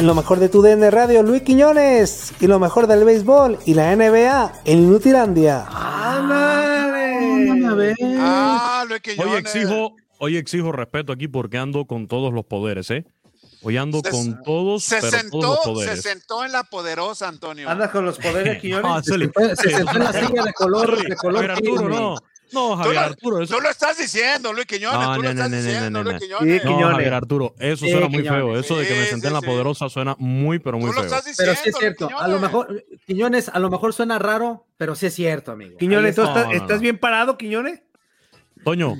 En lo mejor de tu DN Radio, Luis Quiñones. Y lo mejor del béisbol y la NBA en Inutilandia. Ah, Luis Hoy exijo, hoy exijo respeto aquí porque ando con todos los poderes, ¿eh? Hoy ando con todos, se pero sentó, todos los poderes. Se sentó en la poderosa, Antonio. Andas con los poderes, Quiñones. Ah, Zuli. se sentó en la silla de color, de color Arturo, tigre. No. No, Tú Javier lo, Arturo, eso. tú lo estás diciendo, Luis Quiñones. No, tú no, lo no, estás no, no, diciendo, no, no, Luis no. Quiñones. No, Javier Arturo, eso Sí, suena muy Quiñones. feo. Eso de que me Sí, senté en la poderosa suena muy, pero muy Tú lo feo. estás diciendo. Pero sí es cierto. A lo mejor, Quiñones, a lo mejor suena raro, pero sí es cierto, amigo. Quiñones, ¿tú No, estás, no, no. estás bien parado, Quiñones? Toño,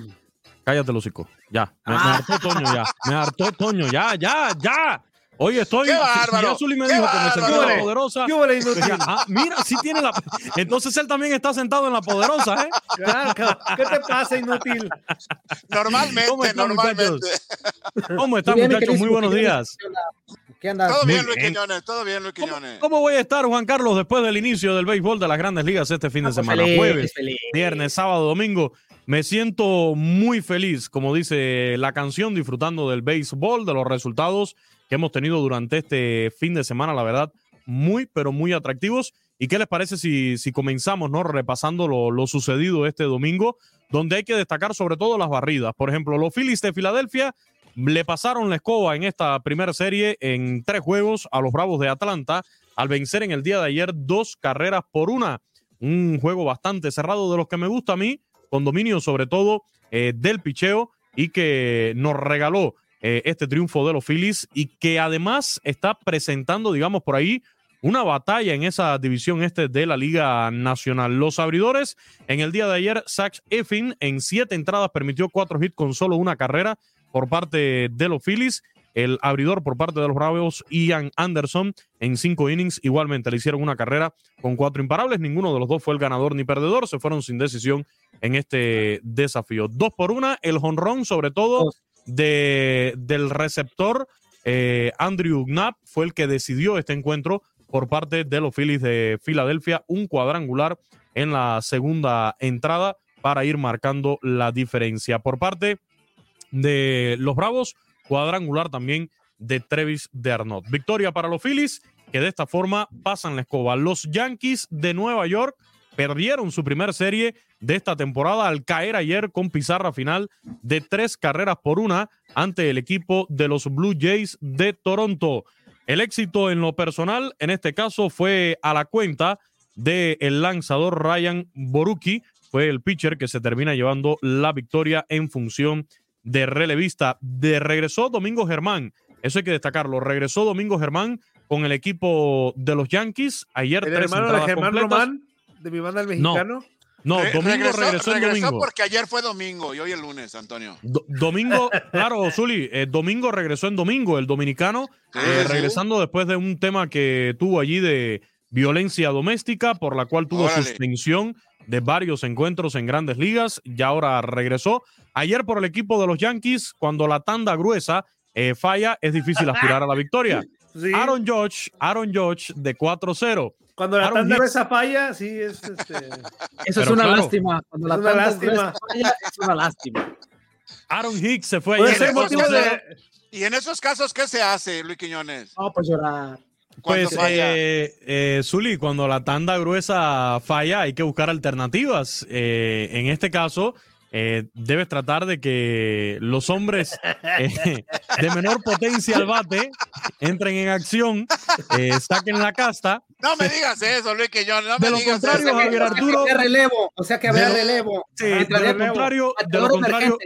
cállate el hocico. Ya. Me, Ah. me hartó Toño ya. Me hartó Toño ya, ya, ya. Oye, estoy. ¡Qué si- si bárbaro! Zuli me ¡Qué dijo que me senté en la poderosa. Decía, ah, mira, sí tiene la. Entonces él también está sentado en la poderosa, ¿eh? Claro. ¿Qué te pasa, inútil? Normalmente, ¿Cómo están, normalmente. ¿Cómo están, muchachos? Muy buenos días. ¿Qué andas? Todo bien, Luis. Quiñones. Todo bien, Luis Quiñones. ¿Cómo voy a estar, Juan Carlos, después del inicio del béisbol de las grandes ligas este fin de semana? Feliz, Jueves, feliz. viernes, sábado, domingo. Me siento muy feliz, como dice la canción, disfrutando del béisbol, de los resultados que hemos tenido durante este fin de semana, la verdad, muy, pero muy atractivos. ¿Y qué les parece si, si comenzamos, ¿no? Repasando lo, sucedido este domingo, donde hay que destacar sobre todo las barridas. Por ejemplo, los Phillies de Filadelfia le pasaron la escoba en esta primera serie en tres juegos a los Bravos de Atlanta al vencer en el día de ayer dos carreras por una. Un juego bastante cerrado de los que me gusta a mí, con dominio sobre todo eh, del picheo y que nos regaló eh, este triunfo de los Phillies y que además está presentando, digamos, por ahí una batalla en esa división este de la Liga Nacional. Los abridores, en el día de ayer, Zach Effin en siete entradas permitió cuatro hits con solo una carrera por parte de los Phillies. El abridor por parte de los Bravos, Ian Anderson, en cinco innings, igualmente le hicieron una carrera con cuatro imparables. Ninguno de los dos fue el ganador ni perdedor. Se fueron sin decisión en este desafío. Dos por una, el jonrón, sobre todo de, del receptor eh, Andrew Knapp, fue el que decidió este encuentro por parte de los Phillies de Filadelfia. Un cuadrangular en la segunda entrada para ir marcando la diferencia. Por parte de los Bravos, cuadrangular también de Trevis Dernot. Victoria para los Phillies, que de esta forma pasan la escoba. Los Yankees de Nueva York perdieron su primer serie de esta temporada al caer ayer con pizarra final de tres carreras por una ante el equipo de los Blue Jays de Toronto. El éxito en lo personal, en este caso, fue a la cuenta del lanzador Ryan Boruki, fue el pitcher que se termina llevando la victoria en función de relevista. De regresó Domingo Germán, eso hay que destacarlo. Regresó Domingo Germán con el equipo de los Yankees. Ayer ¿El tres hermano de entradas Germán completas. Román? ¿De mi banda el mexicano? No, Re- Domingo regresó, el domingo. porque ayer fue domingo y hoy el lunes, Antonio. Do- domingo, claro, Zuli, eh, Domingo regresó en domingo, el dominicano, eh, sí. regresando después de un tema que tuvo allí de violencia doméstica, por la cual tuvo Órale. suspensión de varios encuentros en grandes ligas, y ahora regresó. Ayer por el equipo de los Yankees, cuando la tanda gruesa eh, falla, es difícil aspirar a la victoria. Sí. Aaron Judge, Aaron Judge de 4-0. Cuando la Aaron tanda de esa falla, sí es este. Eso es una claro. lástima. Cuando la Es una tanda lástima. gruesa falla, es una lástima. Aaron Hicks se fue Puede ayer ser motivo 4-0. de. Y en esos casos, ¿qué se hace, Luis Quiñones? No, pues llorar. Pues, eh, eh, Zuli, cuando la tanda gruesa falla, hay que buscar alternativas. Eh, en este caso, eh, debes tratar de que los hombres eh, de menor potencia al bate entren en acción, eh, saquen la casta. No me digas eso, Luis Quiñones. No De me lo digas contrario, eso. Javier Arturo. Que relevo, o sea que habrá De lo- relevo. Sí, de lo contrario, de lo contrario.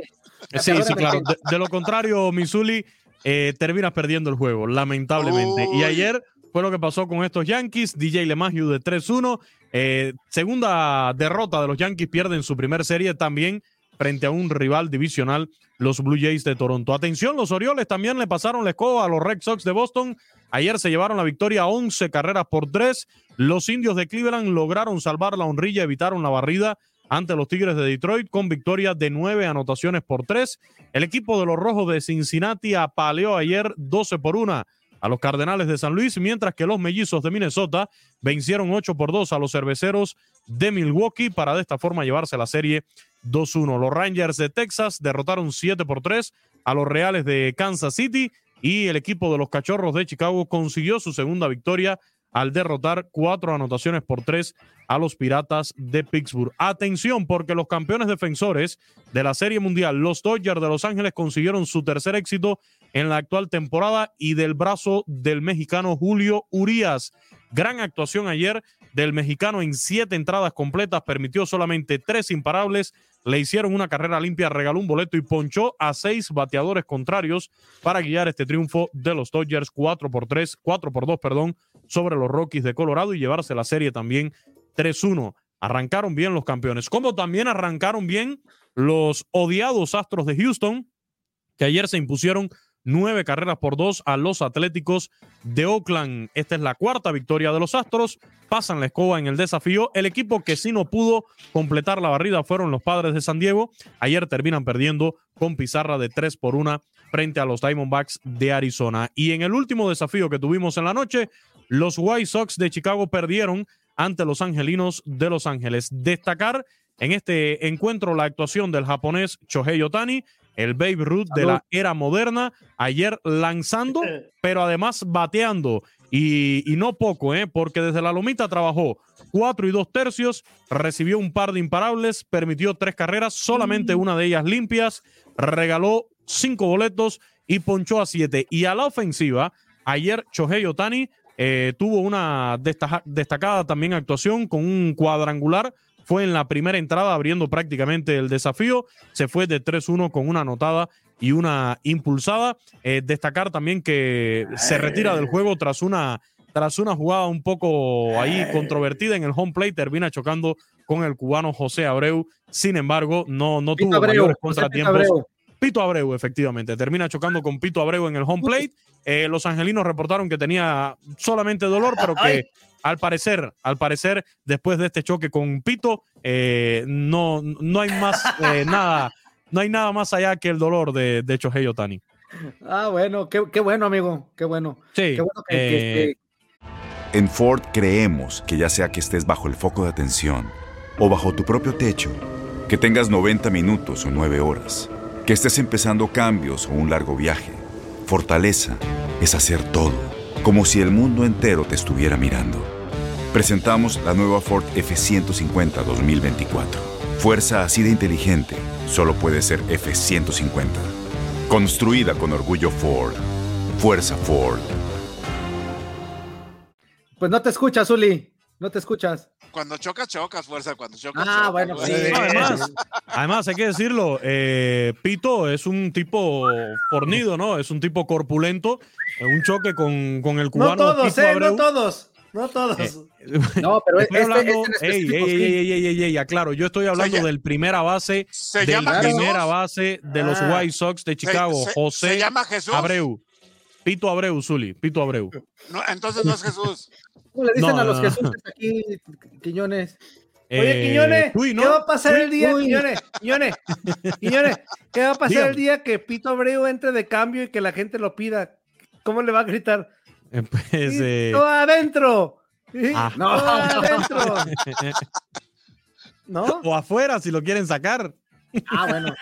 Sí, sí, claro. De, de lo contrario, Missouli, eh, terminas perdiendo el juego, lamentablemente. Y ayer fue lo que pasó con estos Yankees. DJ LeMahieu de 3-1. Eh, segunda derrota de los Yankees, pierden su primer serie también frente a un rival divisional, los Blue Jays de Toronto. Atención, los Orioles también le pasaron la escoba a los Red Sox de Boston. Ayer se llevaron la victoria 11 carreras por 3. Los indios de Cleveland lograron salvar la honrilla, evitaron la barrida ante los Tigres de Detroit con victoria de 9 anotaciones por 3. El equipo de los Rojos de Cincinnati apaleó ayer 12 por 1 a los Cardenales de San Luis, mientras que los Mellizos de Minnesota vencieron 8 por 2 a los Cerveceros de Milwaukee para de esta forma llevarse la serie 2-1. Los Rangers de Texas derrotaron 7 por 3 a los Reales de Kansas City y el equipo de los Cachorros de Chicago consiguió su segunda victoria al derrotar cuatro anotaciones por tres a los Piratas de Pittsburgh. Atención, porque los campeones defensores de la Serie Mundial, los Dodgers de Los Ángeles, consiguieron su tercer éxito en la actual temporada y del brazo del mexicano Julio Urias. Gran actuación ayer del mexicano en siete entradas completas, permitió solamente tres imparables, le hicieron una carrera limpia, regaló un boleto y ponchó a seis bateadores contrarios para guiar este triunfo de los Dodgers 4 por 3, 4 por 2, perdón, sobre los Rockies de Colorado y llevarse la serie también 3-1. Arrancaron bien los campeones, como también arrancaron bien los odiados Astros de Houston, que ayer se impusieron nueve carreras por dos a los Atléticos de Oakland. Esta es la cuarta victoria de los Astros. Pasan la escoba en el desafío. El equipo que sí no pudo completar la barrida fueron los padres de San Diego. Ayer terminan perdiendo con pizarra de tres por una frente a los Diamondbacks de Arizona. Y en el último desafío que tuvimos en la noche, los White Sox de Chicago perdieron ante los Angelinos de Los Ángeles. Destacar en este encuentro la actuación del japonés Shohei Otani, el Babe Ruth de la era moderna, ayer lanzando, pero además bateando. Y, y, no poco, ¿eh? porque desde la lomita trabajó cuatro y dos tercios, recibió un par de imparables, permitió tres carreras, solamente una de ellas limpias, regaló cinco boletos y ponchó a siete. Y a la ofensiva, ayer Shohei Otani eh, tuvo una destacada también actuación con un cuadrangular fue en la primera entrada abriendo prácticamente el desafío. Se fue de 3-1 con una anotada y una impulsada. Eh, destacar también que se retira del juego tras una, tras una jugada un poco ahí controvertida en el home plate. Termina chocando con el cubano José Abreu. Sin embargo, no, no tuvo mayores contratiempos. Pito Abreu, efectivamente. Termina chocando con Pito Abreu en el home plate. Eh, los angelinos reportaron que tenía solamente dolor, pero que al parecer, al parecer, después de este choque con Pito, eh, no, no hay más eh, nada, no hay nada más allá que el dolor de, de Chohei Otani. Ah, bueno, qué, qué, bueno, amigo, qué bueno. Sí. Qué bueno que, que eh... En Ford creemos que ya sea que estés bajo el foco de atención o bajo tu propio techo, que tengas 90 minutos o 9 horas, que estés empezando cambios o un largo viaje, fortaleza es hacer todo, como si el mundo entero te estuviera mirando. Presentamos la nueva Ford F150 2024. Fuerza así de inteligente solo puede ser F150. Construida con orgullo Ford. Fuerza Ford. Pues no te escuchas, Uli. No te escuchas. Cuando chocas, chocas, fuerza. Cuando chocas, Ah, chocas, bueno, fuerza. sí. No, además, además, hay que decirlo, eh, Pito es un tipo fornido, ¿no? Es un tipo corpulento. En un choque con, con el cubano. No todos, eh, Abreu. no todos. No todos. Eh, No, pero Estoy este, hablando, este ey, ey, ey, ey, ey, ey, aclaro, yo estoy hablando Se del primera base, Se del llama primera Jesús. base de los Ah. White Sox de Chicago, se- José Se llama Jesús. Abreu. Pito Abreu, Zuli, Pito Abreu. No, entonces no es Jesús. ¿Cómo le dicen No, a los no, Jesús aquí, Quiñones? Oye, Eh, Quiñones. ¿qué va a pasar el día, Uy. Quiñones? Quiñones, Quiñones, ¿qué va a pasar Dígame. el día que Pito Abreu entre de cambio y que la gente lo pida? ¿Cómo le va a gritar? Eh, Pues, eh, ¡Todo adentro! Sí, Ah. ¡Todo adentro! ¿No? o afuera si lo quieren sacar. Ah, bueno.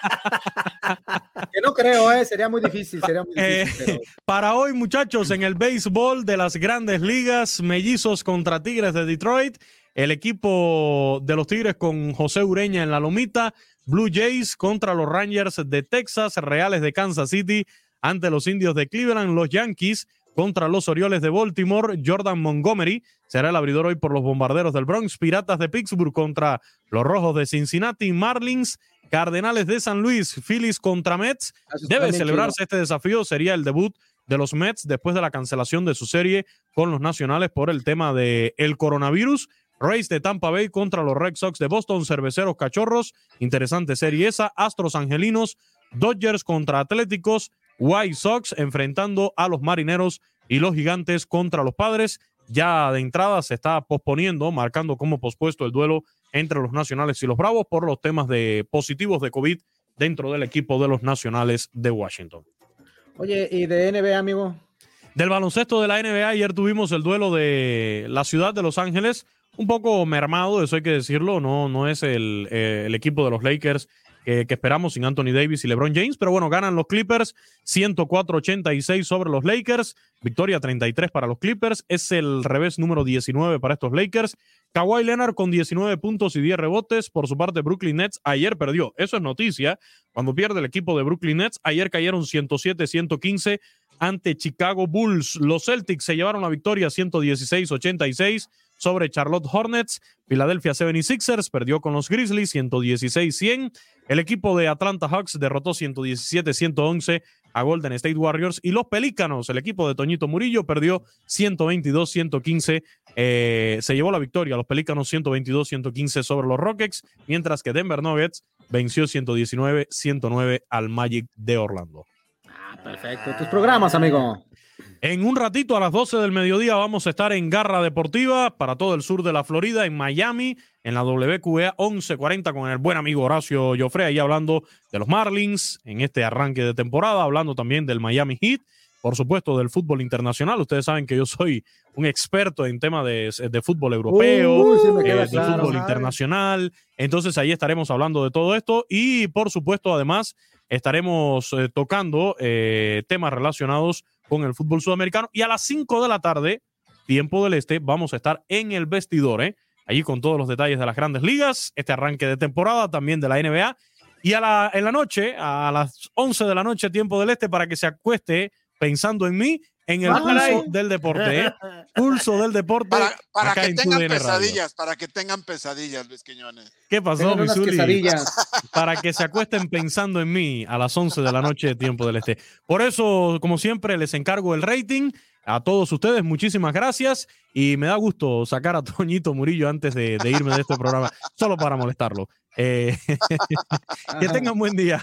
que no creo, ¿eh? Sería muy difícil, sería muy Eh, difícil. pero- Para hoy, muchachos, en el béisbol de las grandes ligas, mellizos contra Tigres de Detroit, el equipo de los Tigres con José Ureña en la lomita, Blue Jays contra los Rangers de Texas, Reales de Kansas City ante los Indios de Cleveland, los Yankees contra los Orioles de Baltimore, Jordan Montgomery será el abridor hoy por los Bombarderos del Bronx, Piratas de Pittsburgh contra los Rojos de Cincinnati, Marlins, Cardenales de San Luis, Phillies contra Mets, está Debe celebrarse este desafío, sería el debut de los Mets después de la cancelación de su serie con los Nacionales por el tema del el coronavirus. Rays de Tampa Bay contra los Red Sox de Boston, Cerveceros Cachorros, interesante serie esa, Astros Angelinos, Dodgers contra Atléticos, White Sox enfrentando a los Marineros y los Gigantes contra los Padres. Ya de entrada se está posponiendo, marcando como pospuesto el duelo entre los Nacionales y los Bravos por los temas de positivos de COVID dentro del equipo de los Nacionales de Washington. Oye, ¿y de NBA, amigo? Del baloncesto de la NBA, ayer tuvimos el duelo de la ciudad de Los Ángeles, un poco mermado, eso hay que decirlo, no, no es el, eh, el equipo de los Lakers que, esperamos sin Anthony Davis y LeBron James, pero bueno, ganan los Clippers 104-86 sobre los Lakers, victoria 33 para los Clippers, es el revés número 19 para estos Lakers. Kawhi Leonard con 19 puntos y 10 rebotes, por su parte Brooklyn Nets ayer perdió, eso es noticia, cuando pierde el equipo de Brooklyn Nets, ayer cayeron 107-115 ante Chicago Bulls. Los Celtics se llevaron la victoria 116-86 sobre Charlotte Hornets. Philadelphia 76ers perdió con los Grizzlies 116-100. El equipo de Atlanta Hawks derrotó 117-111 a Golden State Warriors. Y los Pelícanos, el equipo de Toñito Murillo, perdió 122-115. Eh, se llevó la victoria los Pelícanos 122-115 sobre los Rockets, mientras que Denver Nuggets venció 119-109 al Magic de Orlando. Ah, perfecto. Tus programas, amigo. En un ratito a las 12 del mediodía vamos a estar en Garra Deportiva para todo el sur de la Florida, en Miami, en la WQA 1140 con el buen amigo Horacio Joffre, ahí hablando de los Marlins en este arranque de temporada, hablando también del Miami Heat, por supuesto del fútbol internacional. Ustedes saben que yo soy un experto en tema de, de fútbol europeo, me eh, de claro, fútbol ¿sabes? internacional. Entonces ahí estaremos hablando de todo esto y por supuesto además estaremos eh, tocando eh, temas relacionados con el fútbol sudamericano y a las 5 de la tarde, tiempo del este, vamos a estar en el vestidor, ¿eh? allí con todos los detalles de las grandes ligas, este arranque de temporada también de la NBA y a la, en la noche, a las 11 de la noche, tiempo del este, para que se acueste pensando en mí, en el pulso caray. del deporte, ¿eh? pulso del deporte. Para, para que en tengan pesadillas, para que tengan pesadillas, Luis Quiñones. ¿Qué pasó, quesadillas. para que se acuesten pensando en mí a las 11 de la noche, tiempo del este. Por eso, como siempre, les encargo el rating. A todos ustedes, muchísimas gracias. Y me da gusto sacar a Toñito Murillo antes de, de irme de este programa, solo para molestarlo. Eh, que tengan buen día.